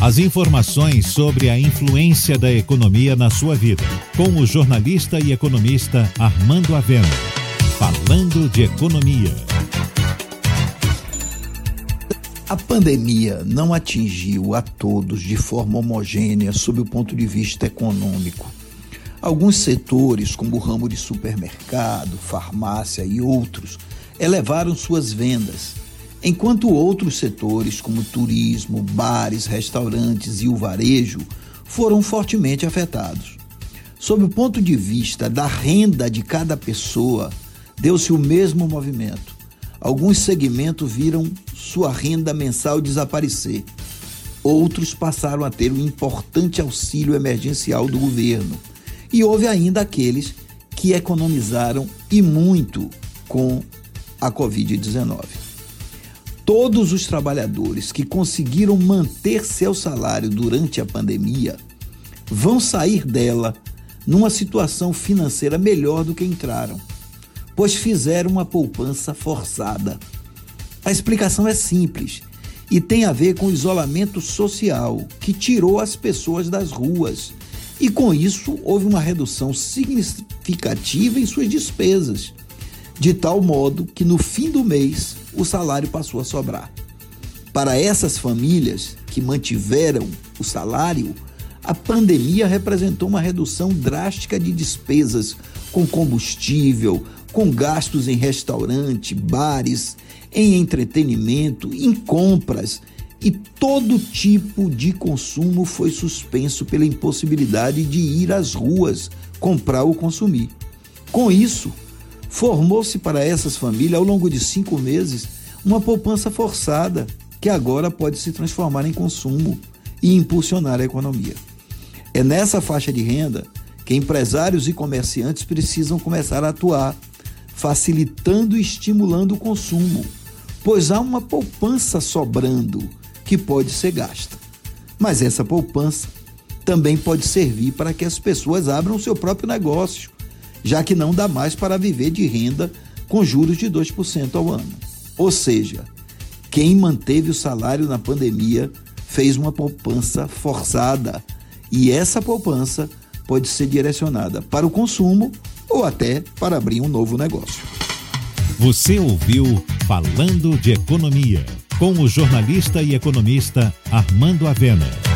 As informações sobre a influência da economia na sua vida, com o jornalista e economista Armando Avena. Falando de economia. A pandemia não atingiu a todos de forma homogênea sob o ponto de vista econômico. Alguns setores, como o ramo de supermercado, farmácia e outros, elevaram suas vendas enquanto outros setores, como turismo, bares, restaurantes e o varejo, foram fortemente afetados. Sob o ponto de vista da renda de cada pessoa, deu-se o mesmo movimento. Alguns segmentos viram sua renda mensal desaparecer. Outros passaram a ter um importante auxílio emergencial do governo. E houve ainda aqueles que economizaram e muito com a Covid-19 todos os trabalhadores que conseguiram manter seu salário durante a pandemia vão sair dela numa situação financeira melhor do que entraram, pois fizeram uma poupança forçada. A explicação é simples e tem a ver com o isolamento social que tirou as pessoas das ruas. E com isso houve uma redução significativa em suas despesas, de tal modo que no fim do mês o salário passou a sobrar. Para essas famílias que mantiveram o salário, a pandemia representou uma redução drástica de despesas com combustível, com gastos em restaurante, bares, em entretenimento, em compras e todo tipo de consumo foi suspenso pela impossibilidade de ir às ruas comprar ou consumir. Com isso, Formou-se para essas famílias, ao longo de cinco meses, uma poupança forçada, que agora pode se transformar em consumo e impulsionar a economia. É nessa faixa de renda que empresários e comerciantes precisam começar a atuar, facilitando e estimulando o consumo, pois há uma poupança sobrando que pode ser gasta. Mas essa poupança também pode servir para que as pessoas abram seu próprio negócio já que não dá mais para viver de renda com juros de 2% ao ano. Ou seja, quem manteve o salário na pandemia fez uma poupança forçada e essa poupança pode ser direcionada para o consumo ou até para abrir um novo negócio. Você ouviu Falando de Economia com o jornalista e economista Armando Avena.